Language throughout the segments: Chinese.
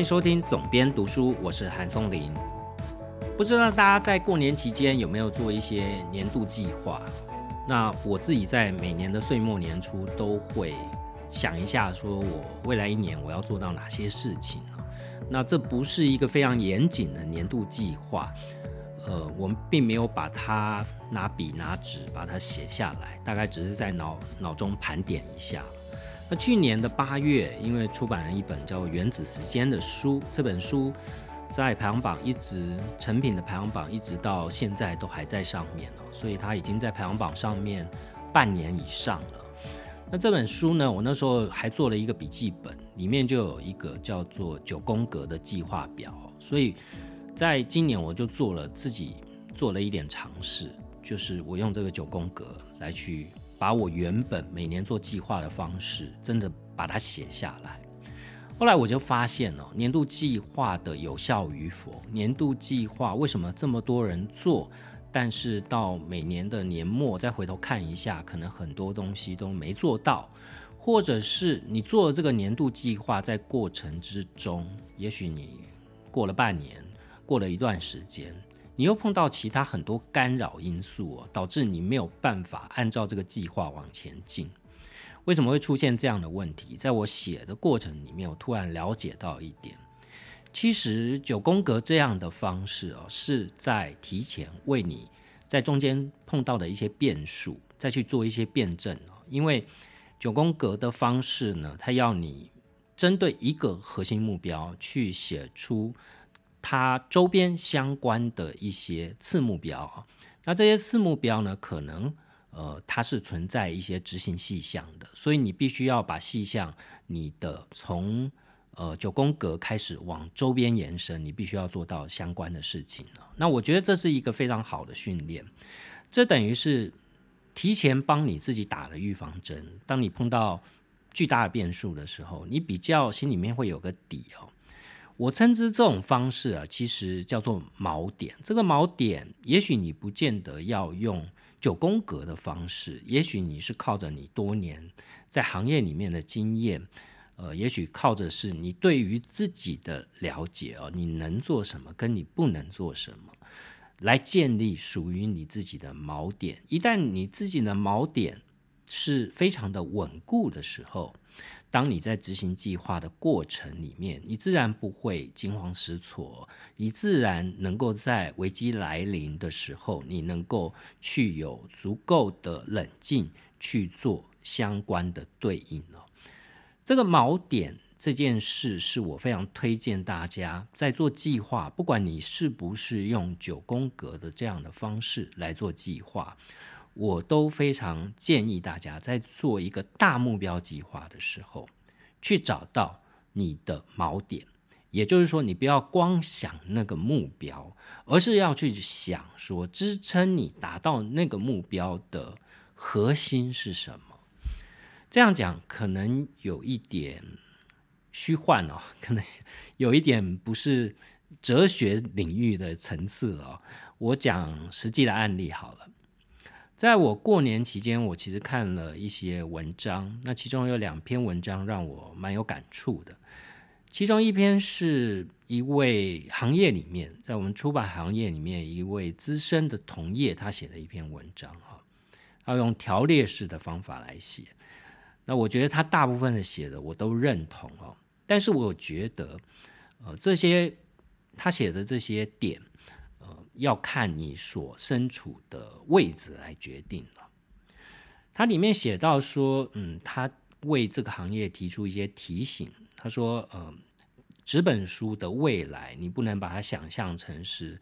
欢迎收听总编读书，我是韩松林。不知道大家在过年期间有没有做一些年度计划？那我自己在每年的岁末年初都会想一下，说我未来一年我要做到哪些事情啊？那这不是一个非常严谨的年度计划，呃，我们并没有把它拿笔拿纸把它写下来，大概只是在脑脑中盘点一下。那去年的八月，因为出版了一本叫《原子时间》的书，这本书在排行榜一直成品的排行榜一直到现在都还在上面哦，所以它已经在排行榜上面半年以上了。那这本书呢，我那时候还做了一个笔记本，里面就有一个叫做九宫格的计划表，所以在今年我就做了自己做了一点尝试，就是我用这个九宫格来去。把我原本每年做计划的方式，真的把它写下来。后来我就发现哦年度计划的有效与否。年度计划为什么这么多人做，但是到每年的年末再回头看一下，可能很多东西都没做到，或者是你做了这个年度计划，在过程之中，也许你过了半年，过了一段时间。你又碰到其他很多干扰因素哦，导致你没有办法按照这个计划往前进。为什么会出现这样的问题？在我写的过程里面，我突然了解到一点：其实九宫格这样的方式哦，是在提前为你在中间碰到的一些变数，再去做一些辩证哦。因为九宫格的方式呢，它要你针对一个核心目标去写出。它周边相关的一些次目标啊，那这些次目标呢，可能呃它是存在一些执行细项的，所以你必须要把细项你的从呃九宫格开始往周边延伸，你必须要做到相关的事情了。那我觉得这是一个非常好的训练，这等于是提前帮你自己打了预防针。当你碰到巨大的变数的时候，你比较心里面会有个底哦。我称之这种方式啊，其实叫做锚点。这个锚点，也许你不见得要用九宫格的方式，也许你是靠着你多年在行业里面的经验，呃，也许靠着是你对于自己的了解哦，你能做什么，跟你不能做什么，来建立属于你自己的锚点。一旦你自己的锚点是非常的稳固的时候。当你在执行计划的过程里面，你自然不会惊慌失措，你自然能够在危机来临的时候，你能够去有足够的冷静去做相关的对应哦。这个锚点这件事，是我非常推荐大家在做计划，不管你是不是用九宫格的这样的方式来做计划。我都非常建议大家在做一个大目标计划的时候，去找到你的锚点。也就是说，你不要光想那个目标，而是要去想说支撑你达到那个目标的核心是什么。这样讲可能有一点虚幻哦，可能 有一点不是哲学领域的层次了。我讲实际的案例好了。在我过年期间，我其实看了一些文章，那其中有两篇文章让我蛮有感触的。其中一篇是一位行业里面，在我们出版行业里面一位资深的同业，他写的一篇文章哈，要用条列式的方法来写。那我觉得他大部分的写的我都认同哦，但是我觉得，呃，这些他写的这些点。要看你所身处的位置来决定了。它里面写到说，嗯，他为这个行业提出一些提醒。他说，呃，纸本书的未来，你不能把它想象成是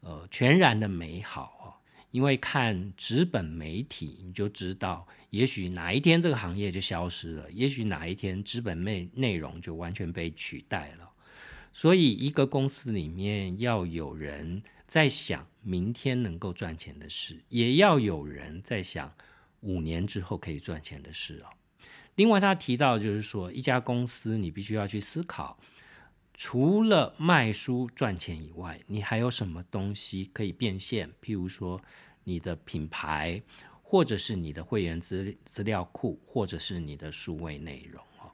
呃全然的美好因为看纸本媒体，你就知道，也许哪一天这个行业就消失了，也许哪一天纸本内内容就完全被取代了。所以，一个公司里面要有人。在想明天能够赚钱的事，也要有人在想五年之后可以赚钱的事哦。另外，他提到就是说，一家公司你必须要去思考，除了卖书赚钱以外，你还有什么东西可以变现？譬如说，你的品牌，或者是你的会员资资料库，或者是你的数位内容哦。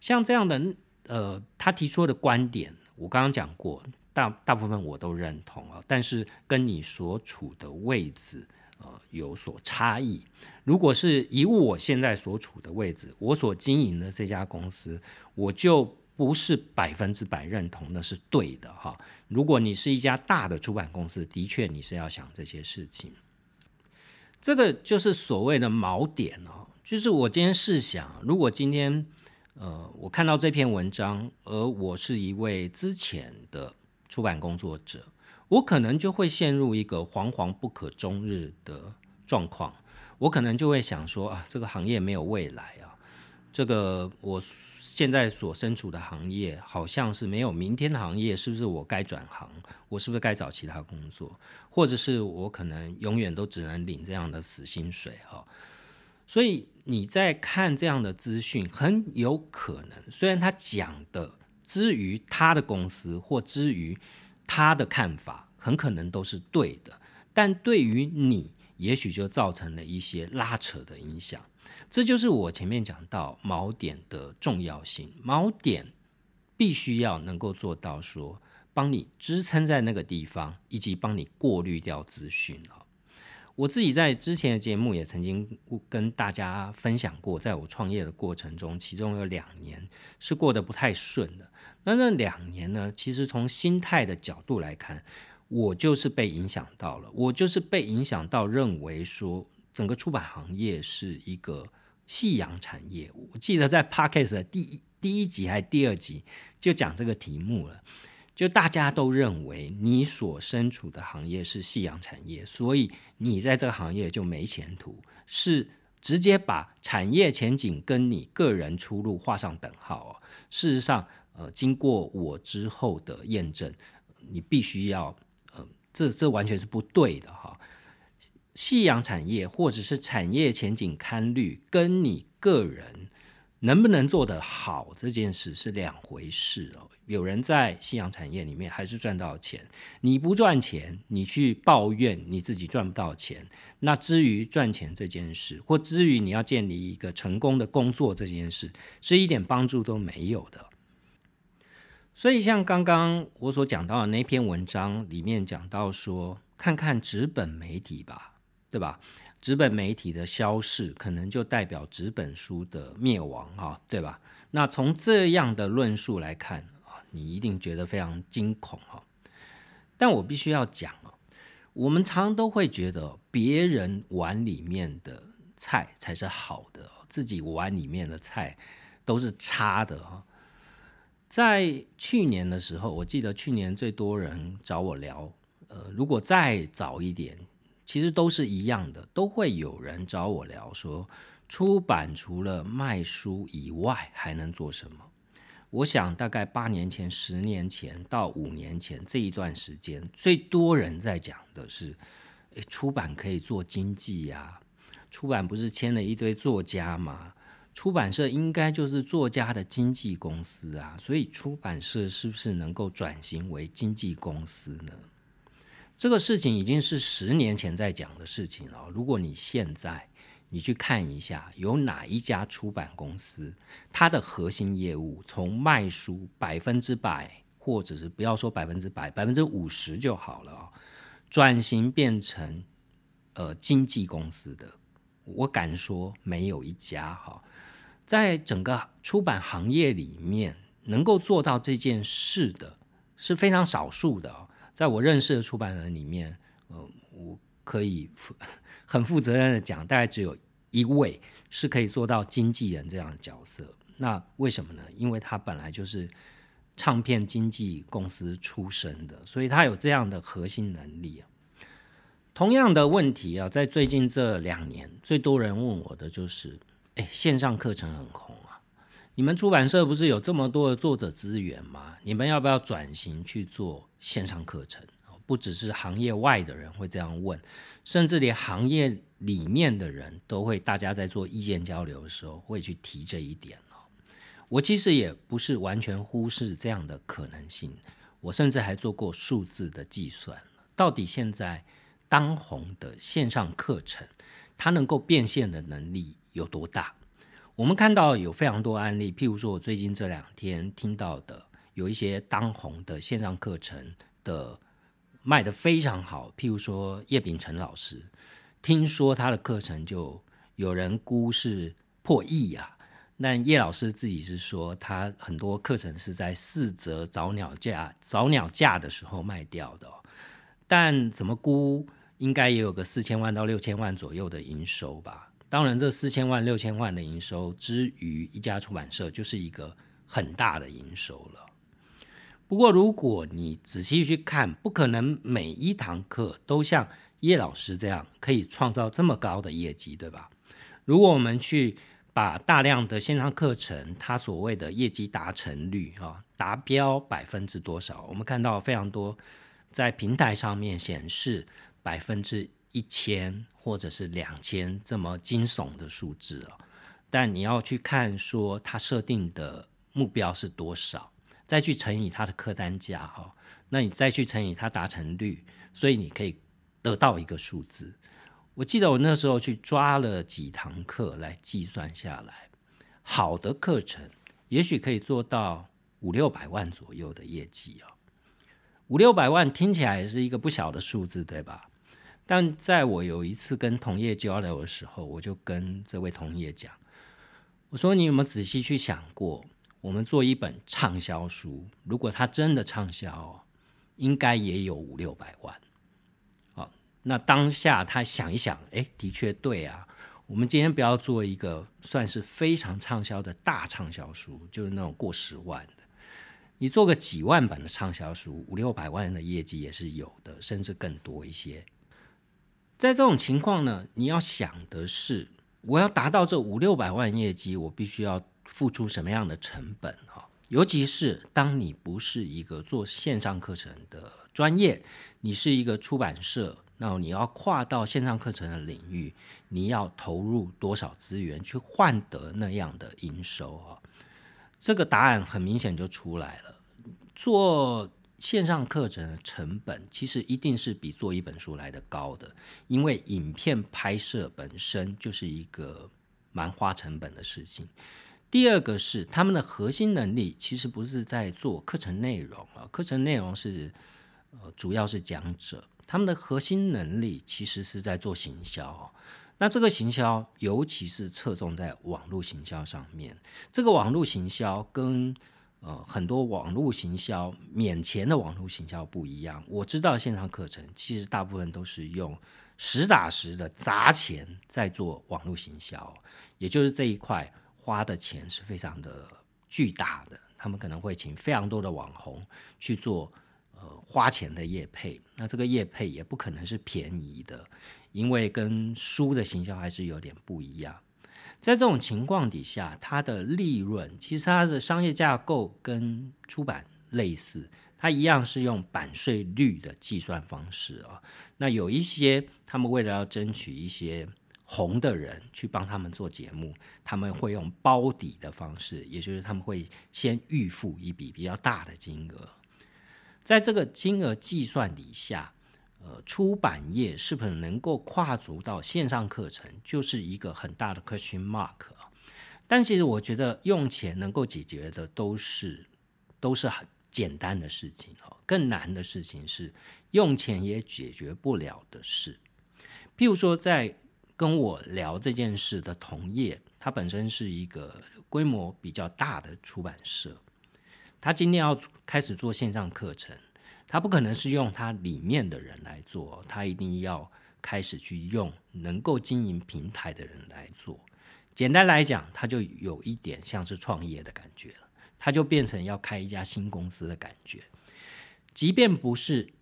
像这样的呃，他提出的观点，我刚刚讲过，大大部分我都认同啊，但是跟你所处的位置呃有所差异。如果是以我现在所处的位置，我所经营的这家公司，我就不是百分之百认同那是对的哈。如果你是一家大的出版公司，的确你是要想这些事情。这个就是所谓的锚点哦，就是我今天试想，如果今天。呃，我看到这篇文章，而我是一位之前的出版工作者，我可能就会陷入一个惶惶不可终日的状况。我可能就会想说啊，这个行业没有未来啊，这个我现在所身处的行业好像是没有明天的行业，是不是我该转行？我是不是该找其他工作？或者是我可能永远都只能领这样的死薪水？哈。所以你在看这样的资讯，很有可能，虽然他讲的之于他的公司或之于他的看法，很可能都是对的，但对于你，也许就造成了一些拉扯的影响。这就是我前面讲到锚点的重要性，锚点必须要能够做到说，帮你支撑在那个地方，以及帮你过滤掉资讯了。我自己在之前的节目也曾经跟大家分享过，在我创业的过程中，其中有两年是过得不太顺的。那那两年呢，其实从心态的角度来看，我就是被影响到了，我就是被影响到认为说，整个出版行业是一个夕阳产业。我记得在 Podcast 的第一第一集还是第二集就讲这个题目了。就大家都认为你所身处的行业是夕阳产业，所以你在这个行业就没前途，是直接把产业前景跟你个人出路画上等号啊！事实上，呃，经过我之后的验证，你必须要，呃，这这完全是不对的哈。夕阳产业或者是产业前景堪虑，跟你个人。能不能做得好这件事是两回事哦。有人在夕阳产业里面还是赚到钱，你不赚钱，你去抱怨你自己赚不到钱。那至于赚钱这件事，或至于你要建立一个成功的工作这件事，是一点帮助都没有的。所以像刚刚我所讲到的那篇文章里面讲到说，看看纸本媒体吧，对吧？纸本媒体的消逝，可能就代表纸本书的灭亡，哈，对吧？那从这样的论述来看啊，你一定觉得非常惊恐，哈。但我必须要讲哦，我们常都会觉得别人碗里面的菜才是好的，自己碗里面的菜都是差的，哈。在去年的时候，我记得去年最多人找我聊，呃，如果再早一点。其实都是一样的，都会有人找我聊说，出版除了卖书以外还能做什么？我想大概八年前、十年前到五年前这一段时间，最多人在讲的是，诶，出版可以做经济呀，出版不是签了一堆作家吗？出版社应该就是作家的经纪公司啊，所以出版社是不是能够转型为经纪公司呢？这个事情已经是十年前在讲的事情了。如果你现在你去看一下，有哪一家出版公司，它的核心业务从卖书百分之百，或者是不要说百分之百，百分之五十就好了，转型变成呃经纪公司的，我敢说没有一家哈，在整个出版行业里面能够做到这件事的是非常少数的。在我认识的出版人里面，呃，我可以 很负责任的讲，大概只有一位是可以做到经纪人这样的角色。那为什么呢？因为他本来就是唱片经纪公司出身的，所以他有这样的核心能力啊。同样的问题啊，在最近这两年，最多人问我的就是：哎，线上课程很红，你们出版社不是有这么多的作者资源吗？你们要不要转型去做？线上课程不只是行业外的人会这样问，甚至连行业里面的人都会，大家在做意见交流的时候会去提这一点哦。我其实也不是完全忽视这样的可能性，我甚至还做过数字的计算，到底现在当红的线上课程，它能够变现的能力有多大？我们看到有非常多案例，譬如说我最近这两天听到的，有一些当红的线上课程的卖的非常好，譬如说叶秉辰老师，听说他的课程就有人估是破亿啊。但叶老师自己是说，他很多课程是在四折早鸟价、早鸟价的时候卖掉的。但怎么估，应该也有个四千万到六千万左右的营收吧。当然，这四千万、六千万的营收之于一家出版社，就是一个很大的营收了。不过，如果你仔细去看，不可能每一堂课都像叶老师这样可以创造这么高的业绩，对吧？如果我们去把大量的线上课程，它所谓的业绩达成率啊，达标百分之多少？我们看到非常多在平台上面显示百分之一千或者是两千这么惊悚的数字啊。但你要去看说它设定的目标是多少，再去乘以它的客单价哈，那你再去乘以它达成率，所以你可以得到一个数字。我记得我那时候去抓了几堂课来计算下来，好的课程也许可以做到五六百万左右的业绩啊，五六百万听起来也是一个不小的数字，对吧？但在我有一次跟同业交流的时候，我就跟这位同业讲，我说你有没有仔细去想过，我们做一本畅销书，如果它真的畅销，应该也有五六百万。好那当下他想一想，哎，的确对啊。我们今天不要做一个算是非常畅销的大畅销书，就是那种过十万的。你做个几万本的畅销书，五六百万的业绩也是有的，甚至更多一些。在这种情况呢，你要想的是，我要达到这五六百万业绩，我必须要付出什么样的成本哈？尤其是当你不是一个做线上课程的专业，你是一个出版社。那你要跨到线上课程的领域，你要投入多少资源去换得那样的营收啊？这个答案很明显就出来了。做线上课程的成本其实一定是比做一本书来的高的，因为影片拍摄本身就是一个蛮花成本的事情。第二个是他们的核心能力其实不是在做课程内容啊，课程内容是呃主要是讲者。他们的核心能力其实是在做行销，那这个行销尤其是侧重在网络行销上面。这个网络行销跟呃很多网络行销免钱的网络行销不一样。我知道线上课程其实大部分都是用实打实的砸钱在做网络行销，也就是这一块花的钱是非常的巨大的。他们可能会请非常多的网红去做。呃，花钱的业配，那这个业配也不可能是便宜的，因为跟书的行销还是有点不一样。在这种情况底下，它的利润其实它的商业架构跟出版类似，它一样是用版税率的计算方式啊。那有一些他们为了要争取一些红的人去帮他们做节目，他们会用包底的方式，也就是他们会先预付一笔比较大的金额。在这个金额计算底下，呃，出版业是不是能够跨足到线上课程，就是一个很大的 question mark 啊。但其实我觉得用钱能够解决的都是都是很简单的事情哦，更难的事情是用钱也解决不了的事。譬如说，在跟我聊这件事的同业，他本身是一个规模比较大的出版社。他今天要开始做线上课程，他不可能是用他里面的人来做，他一定要开始去用能够经营平台的人来做。简单来讲，他就有一点像是创业的感觉了，他就变成要开一家新公司的感觉。即便不是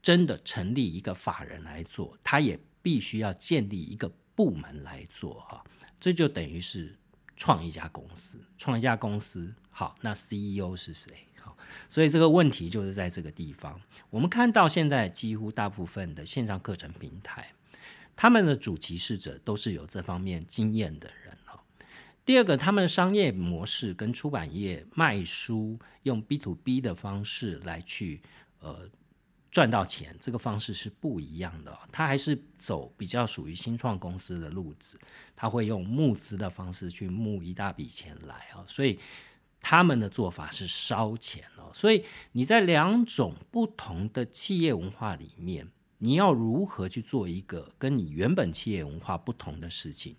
真的成立一个法人来做，他也必须要建立一个部门来做哈，这就等于是创一家公司，创一家公司。好，那 CEO 是谁？所以这个问题就是在这个地方。我们看到现在几乎大部分的线上课程平台，他们的主其事者都是有这方面经验的人哦。第二个，他们商业模式跟出版业卖书用 B to B 的方式来去呃赚到钱，这个方式是不一样的。他还是走比较属于新创公司的路子，他会用募资的方式去募一大笔钱来啊，所以他们的做法是烧钱哦。所以你在两种不同的企业文化里面，你要如何去做一个跟你原本企业文化不同的事情？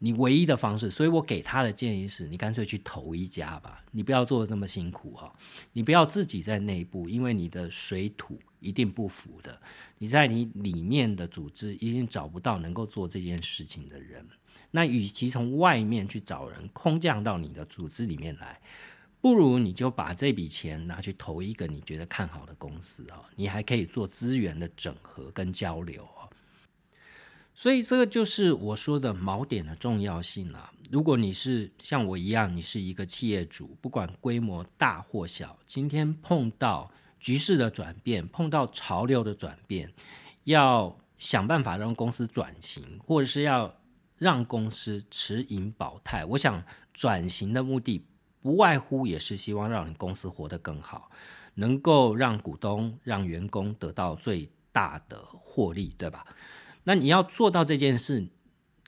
你唯一的方式，所以我给他的建议是你干脆去投一家吧，你不要做的这么辛苦哦，你不要自己在内部，因为你的水土一定不符的，你在你里面的组织一定找不到能够做这件事情的人。那与其从外面去找人空降到你的组织里面来，不如你就把这笔钱拿去投一个你觉得看好的公司啊，你还可以做资源的整合跟交流啊。所以这个就是我说的锚点的重要性啊！如果你是像我一样，你是一个企业主，不管规模大或小，今天碰到局势的转变，碰到潮流的转变，要想办法让公司转型，或者是要让公司持盈保泰。我想转型的目的不外乎也是希望让你公司活得更好，能够让股东、让员工得到最大的获利，对吧？那你要做到这件事，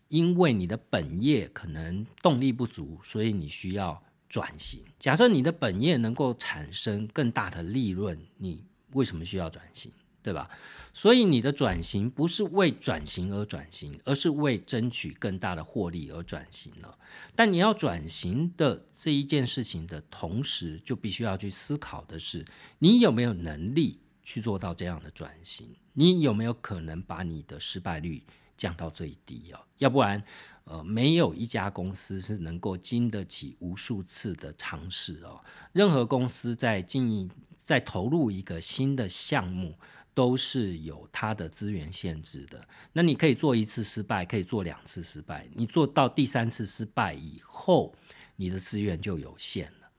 因为你的本业可能动力不足，所以你需要转型。假设你的本业能够产生更大的利润，你为什么需要转型？对吧？所以你的转型不是为转型而转型，而是为争取更大的获利而转型了。但你要转型的这一件事情的同时，就必须要去思考的是，你有没有能力去做到这样的转型？你有没有可能把你的失败率降到最低啊？要不然，呃，没有一家公司是能够经得起无数次的尝试哦。任何公司在经营、在投入一个新的项目，都是有它的资源限制的。那你可以做一次失败，可以做两次失败，你做到第三次失败以后，你的资源就有限了。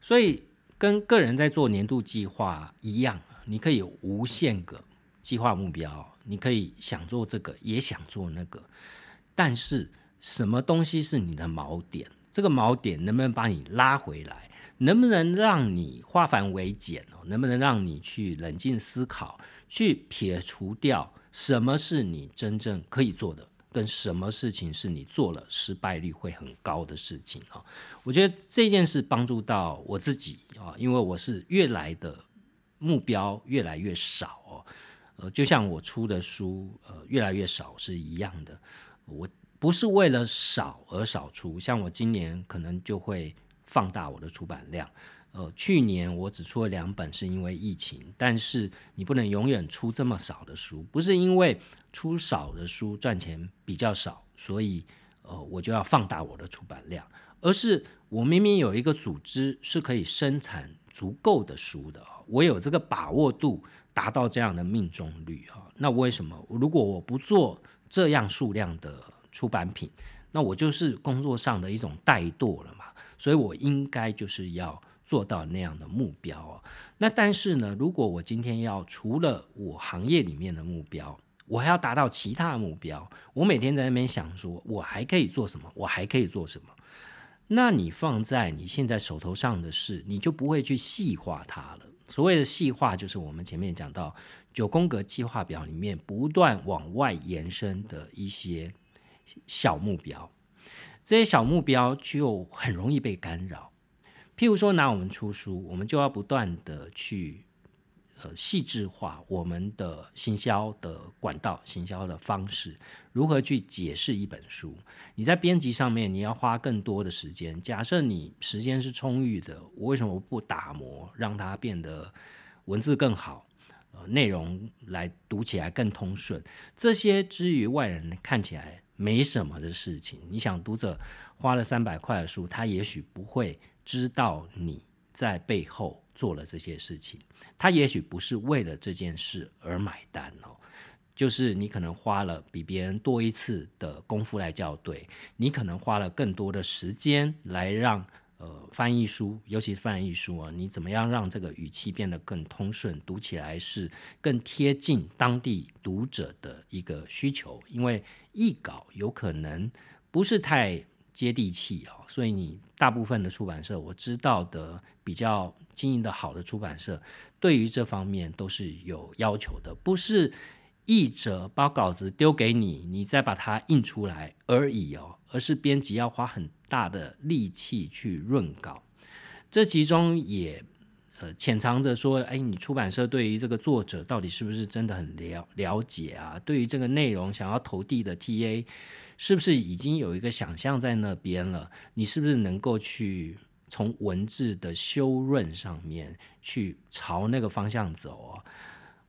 所以，跟个人在做年度计划一样，你可以有无限个。计划目标，你可以想做这个，也想做那个，但是什么东西是你的锚点？这个锚点能不能把你拉回来？能不能让你化繁为简哦？能不能让你去冷静思考，去撇除掉什么是你真正可以做的，跟什么事情是你做了失败率会很高的事情啊？我觉得这件事帮助到我自己啊，因为我是越来的目标越来越少哦。呃，就像我出的书，呃，越来越少是一样的。我不是为了少而少出，像我今年可能就会放大我的出版量。呃，去年我只出了两本，是因为疫情。但是你不能永远出这么少的书，不是因为出少的书赚钱比较少，所以呃我就要放大我的出版量，而是我明明有一个组织是可以生产足够的书的，我有这个把握度。达到这样的命中率啊，那为什么如果我不做这样数量的出版品，那我就是工作上的一种怠惰了？所以我应该就是要做到那样的目标哦。那但是呢，如果我今天要除了我行业里面的目标，我还要达到其他目标，我每天在那边想说，我还可以做什么？我还可以做什么？那你放在你现在手头上的事，你就不会去细化它了。所谓的细化，就是我们前面讲到九宫格计划表里面不断往外延伸的一些小目标，这些小目标就很容易被干扰。譬如说，拿我们出书，我们就要不断的去。呃，细致化我们的行销的管道、行销的方式，如何去解释一本书？你在编辑上面，你要花更多的时间。假设你时间是充裕的，我为什么不打磨，让它变得文字更好，呃，内容来读起来更通顺？这些之于外人看起来没什么的事情，你想读者花了三百块的书，他也许不会知道你在背后。做了这些事情，他也许不是为了这件事而买单哦，就是你可能花了比别人多一次的功夫来校对，你可能花了更多的时间来让呃翻译书，尤其是翻译书啊，你怎么样让这个语气变得更通顺，读起来是更贴近当地读者的一个需求？因为译稿有可能不是太接地气哦，所以你大部分的出版社我知道的比较经营的好的出版社，对于这方面都是有要求的，不是译者把稿子丢给你，你再把它印出来而已哦，而是编辑要花很大的力气去润稿，这其中也。呃，潜藏着说，哎，你出版社对于这个作者到底是不是真的很了了解啊？对于这个内容想要投递的 TA，是不是已经有一个想象在那边了？你是不是能够去从文字的修润上面去朝那个方向走啊？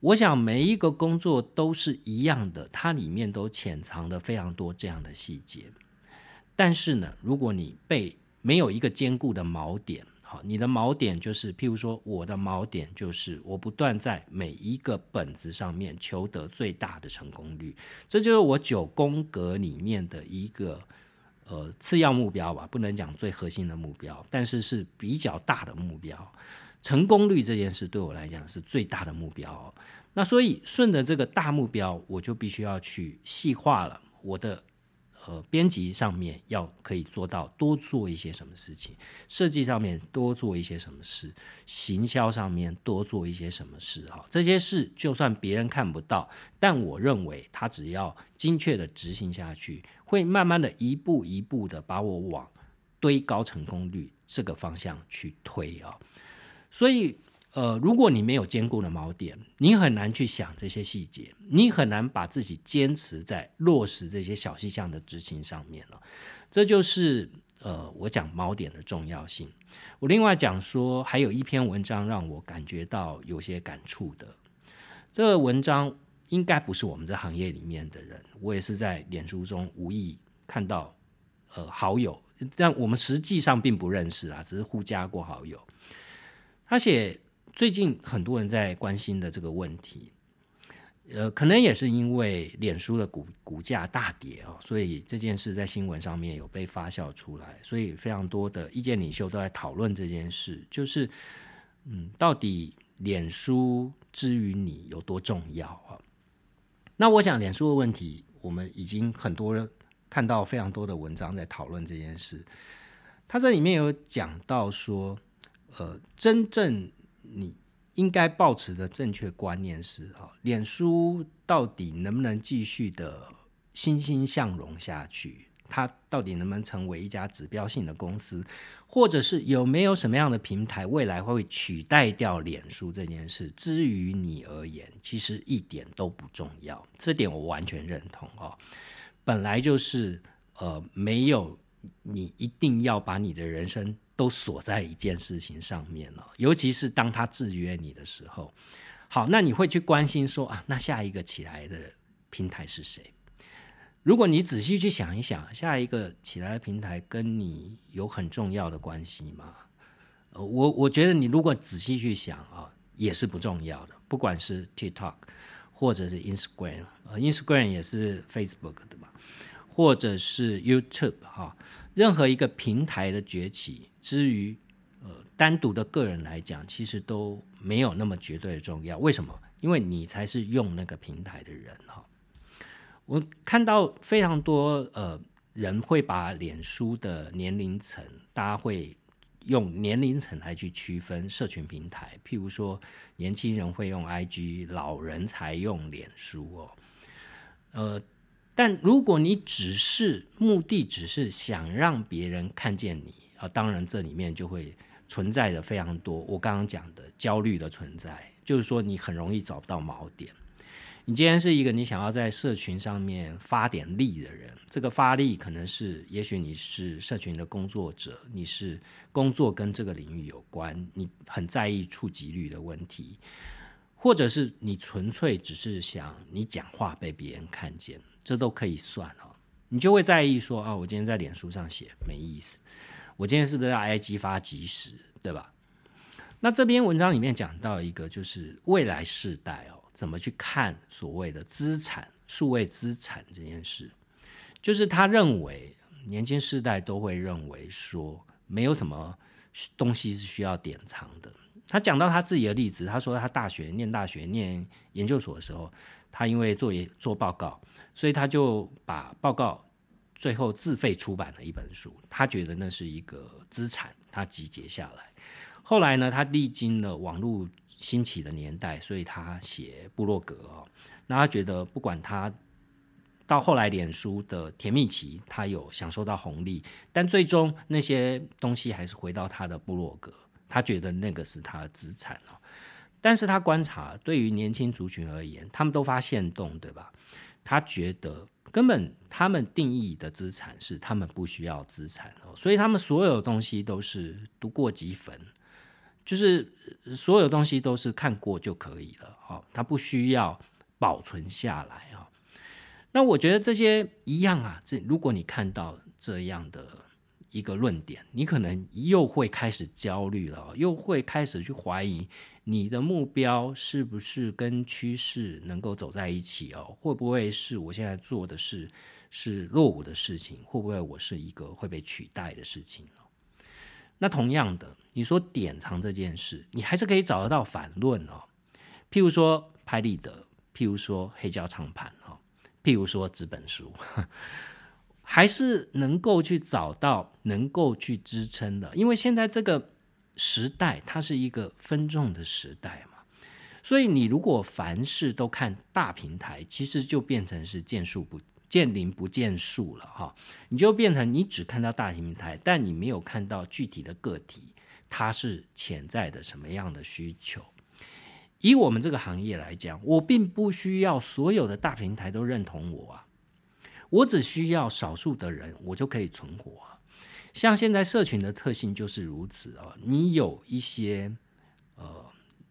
我想每一个工作都是一样的，它里面都潜藏的非常多这样的细节。但是呢，如果你被没有一个坚固的锚点，好，你的锚点就是，譬如说，我的锚点就是我不断在每一个本子上面求得最大的成功率，这就是我九宫格里面的一个呃次要目标吧，不能讲最核心的目标，但是是比较大的目标。成功率这件事对我来讲是最大的目标，那所以顺着这个大目标，我就必须要去细化了我的。呃，编辑上面要可以做到多做一些什么事情，设计上面多做一些什么事，行销上面多做一些什么事哈。这些事就算别人看不到，但我认为他只要精确的执行下去，会慢慢的一步一步的把我往堆高成功率这个方向去推啊。所以。呃，如果你没有坚固的锚点，你很难去想这些细节，你很难把自己坚持在落实这些小细项的执行上面了。这就是呃，我讲锚点的重要性。我另外讲说，还有一篇文章让我感觉到有些感触的。这个文章应该不是我们这行业里面的人，我也是在脸书中无意看到，呃，好友，但我们实际上并不认识啊，只是互加过好友。他写。最近很多人在关心的这个问题，呃，可能也是因为脸书的股股价大跌哦，所以这件事在新闻上面有被发酵出来，所以非常多的意见领袖都在讨论这件事，就是嗯，到底脸书之于你有多重要啊？那我想脸书的问题，我们已经很多人看到非常多的文章在讨论这件事，他这里面有讲到说，呃，真正你应该保持的正确观念是：哈，脸书到底能不能继续的欣欣向荣下去？它到底能不能成为一家指标性的公司？或者是有没有什么样的平台未来会取代掉脸书这件事？至于你而言，其实一点都不重要。这点我完全认同哦。本来就是呃，没有你一定要把你的人生。都锁在一件事情上面了，尤其是当他制约你的时候。好，那你会去关心说啊，那下一个起来的平台是谁？如果你仔细去想一想，下一个起来的平台跟你有很重要的关系吗？我我觉得你如果仔细去想啊，也是不重要的。不管是 TikTok 或者是 Instagram，呃，Instagram 也是 Facebook 的嘛，或者是 YouTube 哈。任何一个平台的崛起，之于呃单独的个人来讲，其实都没有那么绝对的重要。为什么？因为你才是用那个平台的人哈。我看到非常多呃人会把脸书的年龄层，大家会用年龄层来去区分社群平台。譬如说，年轻人会用 IG，老人才用脸书哦。呃。但如果你只是目的只是想让别人看见你啊，当然这里面就会存在着非常多我刚刚讲的焦虑的存在，就是说你很容易找不到锚点。你今天是一个你想要在社群上面发点力的人，这个发力可能是也许你是社群的工作者，你是工作跟这个领域有关，你很在意触及率的问题，或者是你纯粹只是想你讲话被别人看见。这都可以算哦，你就会在意说啊，我今天在脸书上写没意思，我今天是不是要 IG 发即时，对吧？那这篇文章里面讲到一个，就是未来世代哦，怎么去看所谓的资产、数位资产这件事，就是他认为年轻世代都会认为说，没有什么东西是需要典藏的。他讲到他自己的例子，他说他大学念大学、念研究所的时候，他因为做做报告。所以他就把报告最后自费出版了一本书，他觉得那是一个资产，他集结下来。后来呢，他历经了网络兴起的年代，所以他写部落格哦。那他觉得，不管他到后来脸书的甜蜜期，他有享受到红利，但最终那些东西还是回到他的部落格。他觉得那个是他的资产哦。但是他观察，对于年轻族群而言，他们都发现动，对吧？他觉得根本他们定义的资产是他们不需要资产哦，所以他们所有东西都是读过即焚，就是所有东西都是看过就可以了哦，他不需要保存下来啊。那我觉得这些一样啊，这如果你看到这样的一个论点，你可能又会开始焦虑了，又会开始去怀疑。你的目标是不是跟趋势能够走在一起哦？会不会是我现在做的事是落伍的事情？会不会我是一个会被取代的事情哦？那同样的，你说典藏这件事，你还是可以找得到反论哦。譬如说拍立得，譬如说黑胶唱盘哦，譬如说纸本书，还是能够去找到能够去支撑的，因为现在这个。时代它是一个分众的时代嘛，所以你如果凡事都看大平台，其实就变成是见树不见林不见树了哈，你就变成你只看到大平台，但你没有看到具体的个体，它是潜在的什么样的需求。以我们这个行业来讲，我并不需要所有的大平台都认同我啊，我只需要少数的人，我就可以存活。像现在社群的特性就是如此哦，你有一些呃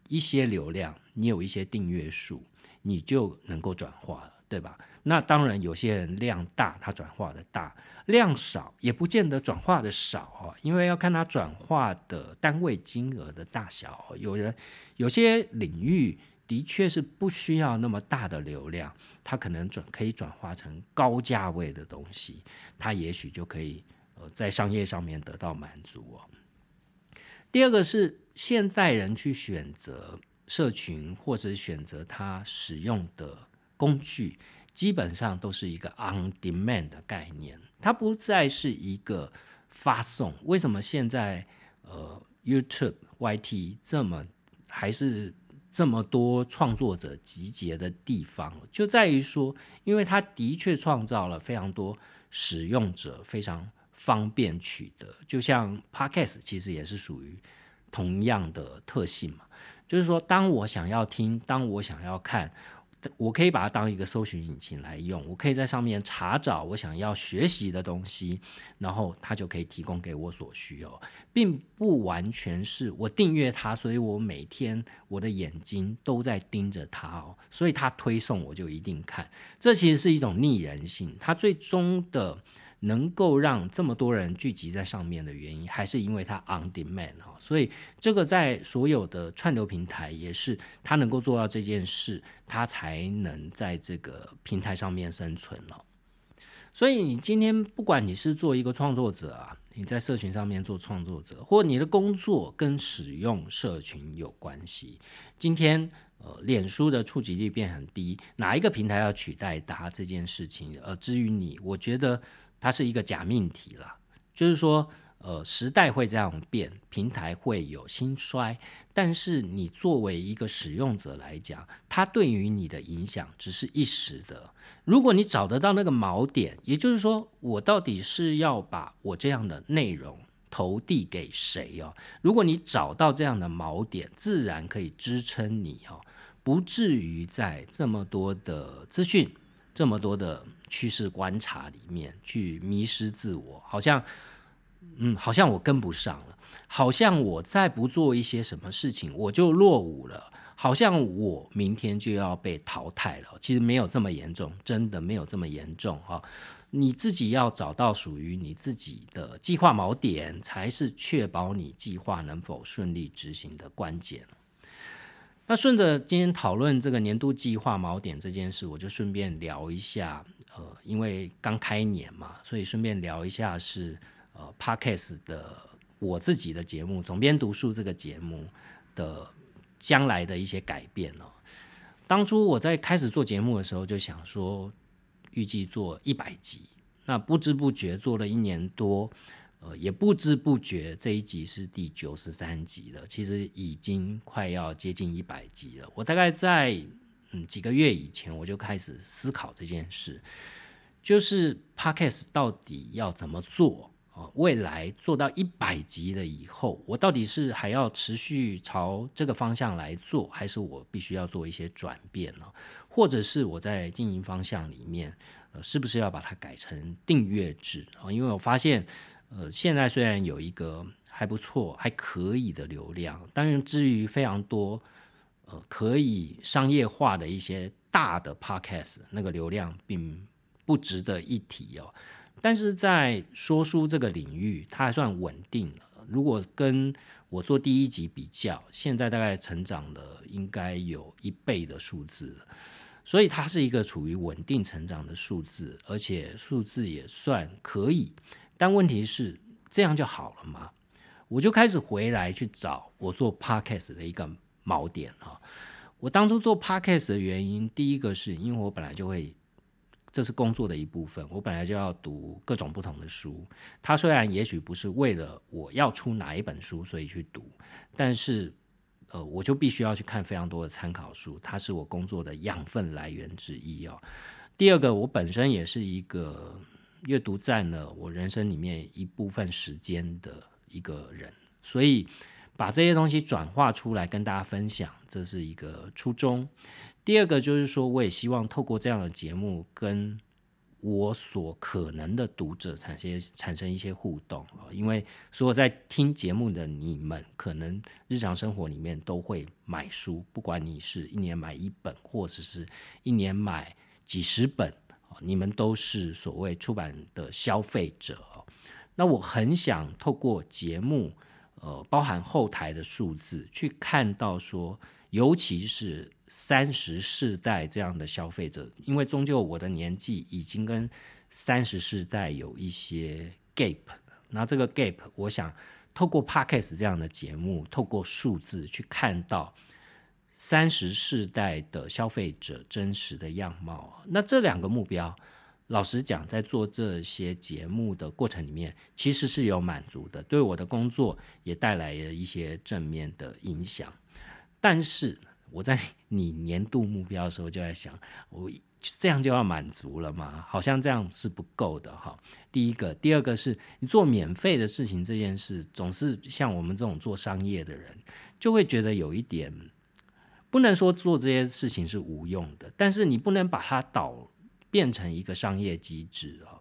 一些流量，你有一些订阅数，你就能够转化了，对吧？那当然有些人量大，他转化的大；量少也不见得转化的少哦，因为要看他转化的单位金额的大小。有人有些领域的确是不需要那么大的流量，它可能转可以转化成高价位的东西，它也许就可以。在商业上面得到满足哦。第二个是现代人去选择社群或者选择他使用的工具，基本上都是一个 on demand 的概念，它不再是一个发送。为什么现在呃 YouTube、YT 这么还是这么多创作者集结的地方？就在于说，因为它的确创造了非常多使用者非常。方便取得，就像 Podcast 其实也是属于同样的特性嘛。就是说，当我想要听，当我想要看，我可以把它当一个搜寻引擎来用。我可以在上面查找我想要学习的东西，然后它就可以提供给我所需哦，并不完全是我订阅它，所以我每天我的眼睛都在盯着它哦，所以它推送我就一定看。这其实是一种逆人性，它最终的。能够让这么多人聚集在上面的原因，还是因为它 on demand 哈，所以这个在所有的串流平台也是它能够做到这件事，它才能在这个平台上面生存了。所以你今天不管你是做一个创作者啊，你在社群上面做创作者，或你的工作跟使用社群有关系，今天呃，脸书的触及率变很低，哪一个平台要取代它这件事情？呃，至于你，我觉得。它是一个假命题了，就是说，呃，时代会这样变，平台会有兴衰，但是你作为一个使用者来讲，它对于你的影响只是一时的。如果你找得到那个锚点，也就是说，我到底是要把我这样的内容投递给谁哦？如果你找到这样的锚点，自然可以支撑你哦，不至于在这么多的资讯。这么多的趋势观察里面去迷失自我，好像，嗯，好像我跟不上了，好像我再不做一些什么事情我就落伍了，好像我明天就要被淘汰了。其实没有这么严重，真的没有这么严重哈。你自己要找到属于你自己的计划锚点，才是确保你计划能否顺利执行的关键。那顺着今天讨论这个年度计划锚点这件事，我就顺便聊一下，呃，因为刚开年嘛，所以顺便聊一下是呃，Podcast 的我自己的节目《总编读书》这个节目的将来的一些改变哦。当初我在开始做节目的时候，就想说预计做一百集，那不知不觉做了一年多，呃，也不知不觉这一集是第九十三集了，其实已经快要接近一百集了。我大概在嗯几个月以前我就开始思考这件事，就是 podcast 到底要怎么做啊？未来做到一百集了以后，我到底是还要持续朝这个方向来做，还是我必须要做一些转变呢？或者是我在经营方向里面？呃，是不是要把它改成订阅制啊？因为我发现，呃，现在虽然有一个还不错、还可以的流量，当然至于非常多，呃，可以商业化的一些大的 podcast，那个流量并不值得一提哦。但是在说书这个领域，它还算稳定了。如果跟我做第一集比较，现在大概成长了应该有一倍的数字。所以它是一个处于稳定成长的数字，而且数字也算可以。但问题是，这样就好了吗？我就开始回来去找我做 podcast 的一个锚点啊。我当初做 podcast 的原因，第一个是因为我本来就会，这是工作的一部分，我本来就要读各种不同的书。它虽然也许不是为了我要出哪一本书所以去读，但是。呃，我就必须要去看非常多的参考书，它是我工作的养分来源之一哦。第二个，我本身也是一个阅读占了我人生里面一部分时间的一个人，所以把这些东西转化出来跟大家分享，这是一个初衷。第二个就是说，我也希望透过这样的节目跟。我所可能的读者产生产生一些互动啊，因为所有在听节目的你们，可能日常生活里面都会买书，不管你是一年买一本，或者是一年买几十本你们都是所谓出版的消费者。那我很想透过节目，呃，包含后台的数字，去看到说。尤其是三十世代这样的消费者，因为终究我的年纪已经跟三十世代有一些 gap，那这个 gap，我想透过 podcast 这样的节目，透过数字去看到三十世代的消费者真实的样貌。那这两个目标，老实讲，在做这些节目的过程里面，其实是有满足的，对我的工作也带来了一些正面的影响。但是我在你年度目标的时候就在想，我这样就要满足了吗？好像这样是不够的哈。第一个，第二个是你做免费的事情这件事，总是像我们这种做商业的人，就会觉得有一点不能说做这些事情是无用的，但是你不能把它导变成一个商业机制啊，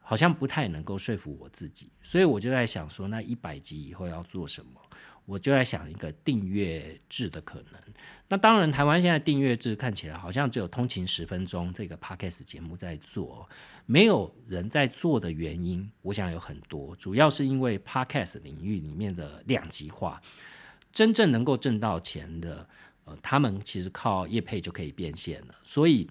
好像不太能够说服我自己。所以我就在想说，那一百集以后要做什么？我就在想一个订阅制的可能。那当然，台湾现在订阅制看起来好像只有通勤十分钟这个 podcast 节目在做，没有人在做的原因，我想有很多。主要是因为 podcast 领域里面的两极化，真正能够挣到钱的，呃，他们其实靠业配就可以变现了。所以，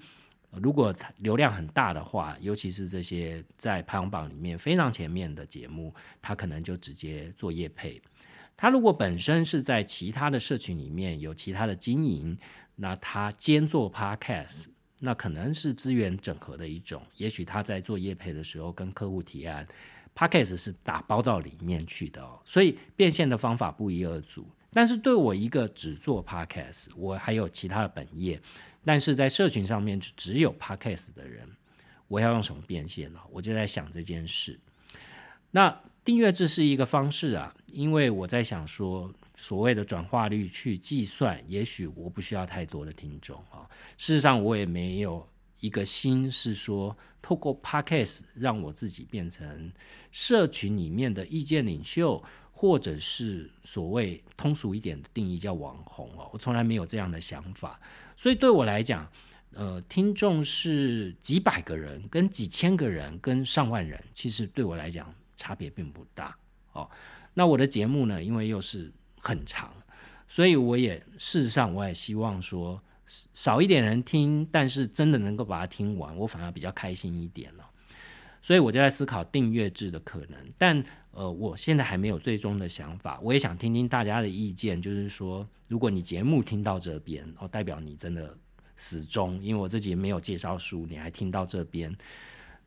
如果流量很大的话，尤其是这些在排行榜里面非常前面的节目，他可能就直接做业配。他如果本身是在其他的社群里面有其他的经营，那他兼做 podcast，那可能是资源整合的一种。也许他在做业配的时候跟客户提案，podcast 是打包到里面去的哦。所以变现的方法不一而足。但是对我一个只做 podcast，我还有其他的本业，但是在社群上面只有 podcast 的人，我要用什么变现呢？我就在想这件事。那。订阅制是一个方式啊，因为我在想说，所谓的转化率去计算，也许我不需要太多的听众啊。事实上，我也没有一个心是说，透过 podcast 让我自己变成社群里面的意见领袖，或者是所谓通俗一点的定义叫网红哦。我从来没有这样的想法，所以对我来讲，呃，听众是几百个人、跟几千个人、跟上万人，其实对我来讲。差别并不大哦。那我的节目呢，因为又是很长，所以我也事实上我也希望说少一点人听，但是真的能够把它听完，我反而比较开心一点了。所以我就在思考订阅制的可能，但呃，我现在还没有最终的想法。我也想听听大家的意见，就是说，如果你节目听到这边，哦，代表你真的始终，因为我自己没有介绍书，你还听到这边。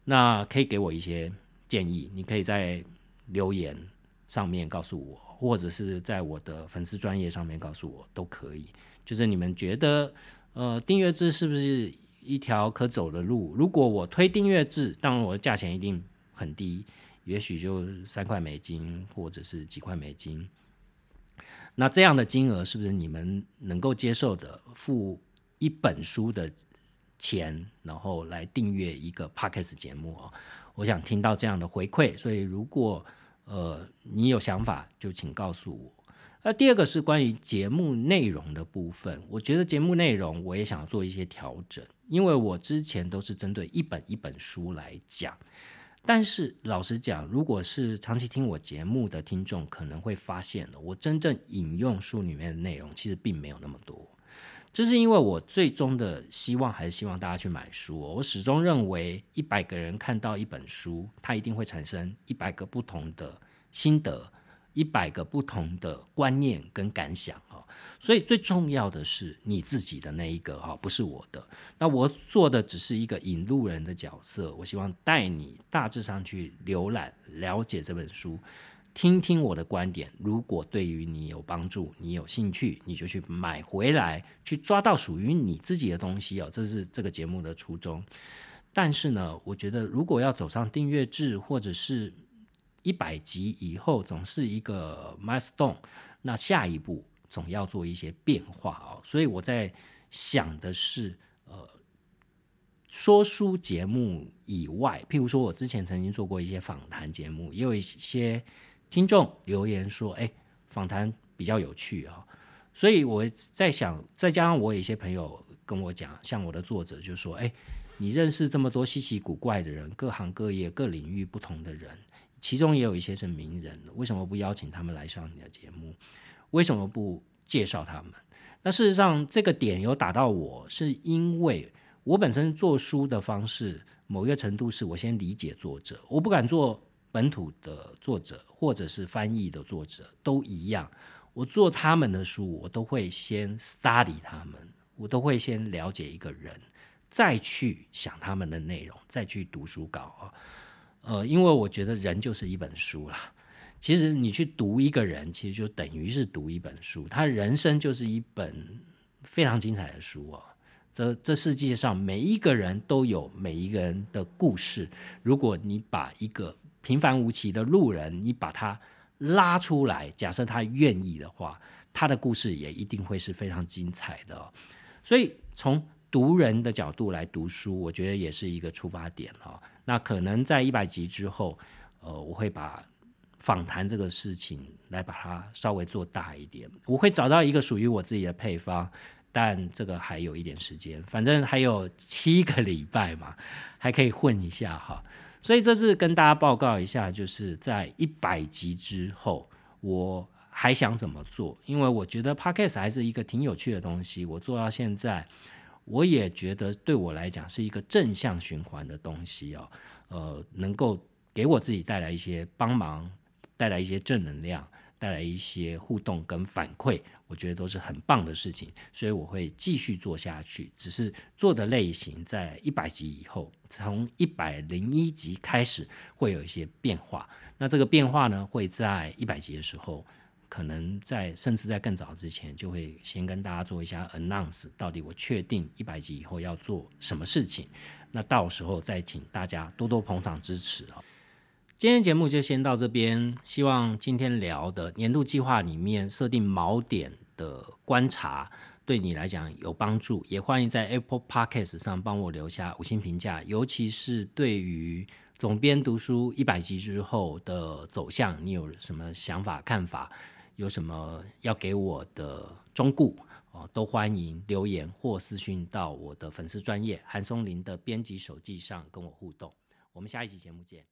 那可以给我一些建议，你可以在留言上面告诉我，或者是在我的粉丝专业上面告诉我都可以。就是你们觉得，呃，订阅制是不是一条可走的路？如果我推订阅制，当然我的价钱一定很低，也许就三块美金或者是几块美金。那这样的金额是不是你们能够接受的？付一本书的钱，然后来订阅一个 podcast 节目哦？我想听到这样的回馈，所以如果呃你有想法，就请告诉我。那第二个是关于节目内容的部分，我觉得节目内容我也想要做一些调整，因为我之前都是针对一本一本书来讲。但是老实讲，如果是长期听我节目的听众，可能会发现了，我真正引用书里面的内容其实并没有那么多。这是因为我最终的希望还是希望大家去买书。我始终认为，一百个人看到一本书，它一定会产生一百个不同的心得。一百个不同的观念跟感想哈，所以最重要的是你自己的那一个哈，不是我的。那我做的只是一个引路人的角色，我希望带你大致上去浏览、了解这本书，听听我的观点。如果对于你有帮助，你有兴趣，你就去买回来，去抓到属于你自己的东西哦。这是这个节目的初衷。但是呢，我觉得如果要走上订阅制，或者是一百集以后总是一个 milestone，那下一步总要做一些变化哦。所以我在想的是，呃，说书节目以外，譬如说我之前曾经做过一些访谈节目，也有一些听众留言说，哎，访谈比较有趣啊。所以我在想，再加上我有一些朋友跟我讲，像我的作者就说，哎，你认识这么多稀奇古怪的人，各行各业、各领域不同的人。其中也有一些是名人，为什么不邀请他们来上你的节目？为什么不介绍他们？那事实上，这个点有打到我，是因为我本身做书的方式，某一个程度是我先理解作者，我不敢做本土的作者或者是翻译的作者都一样，我做他们的书，我都会先 study 他们，我都会先了解一个人，再去想他们的内容，再去读书稿啊。呃，因为我觉得人就是一本书啦。其实你去读一个人，其实就等于是读一本书。他人生就是一本非常精彩的书哦。这这世界上每一个人都有每一个人的故事。如果你把一个平凡无奇的路人，你把他拉出来，假设他愿意的话，他的故事也一定会是非常精彩的。所以从读人的角度来读书，我觉得也是一个出发点哈。那可能在一百集之后，呃，我会把访谈这个事情来把它稍微做大一点。我会找到一个属于我自己的配方，但这个还有一点时间，反正还有七个礼拜嘛，还可以混一下哈。所以这是跟大家报告一下，就是在一百集之后，我还想怎么做？因为我觉得 podcast 还是一个挺有趣的东西，我做到现在。我也觉得对我来讲是一个正向循环的东西哦，呃，能够给我自己带来一些帮忙，带来一些正能量，带来一些互动跟反馈，我觉得都是很棒的事情，所以我会继续做下去。只是做的类型在一百集以后，从一百零一集开始会有一些变化。那这个变化呢，会在一百集的时候。可能在甚至在更早之前，就会先跟大家做一下 announce，到底我确定一百集以后要做什么事情，那到时候再请大家多多捧场支持啊。今天节目就先到这边，希望今天聊的年度计划里面设定锚点的观察对你来讲有帮助，也欢迎在 Apple Podcast 上帮我留下五星评价，尤其是对于总编读书一百集之后的走向，你有什么想法看法？有什么要给我的忠顾哦，都欢迎留言或私讯到我的粉丝专业韩松林的编辑手记上跟我互动。我们下一期节目见。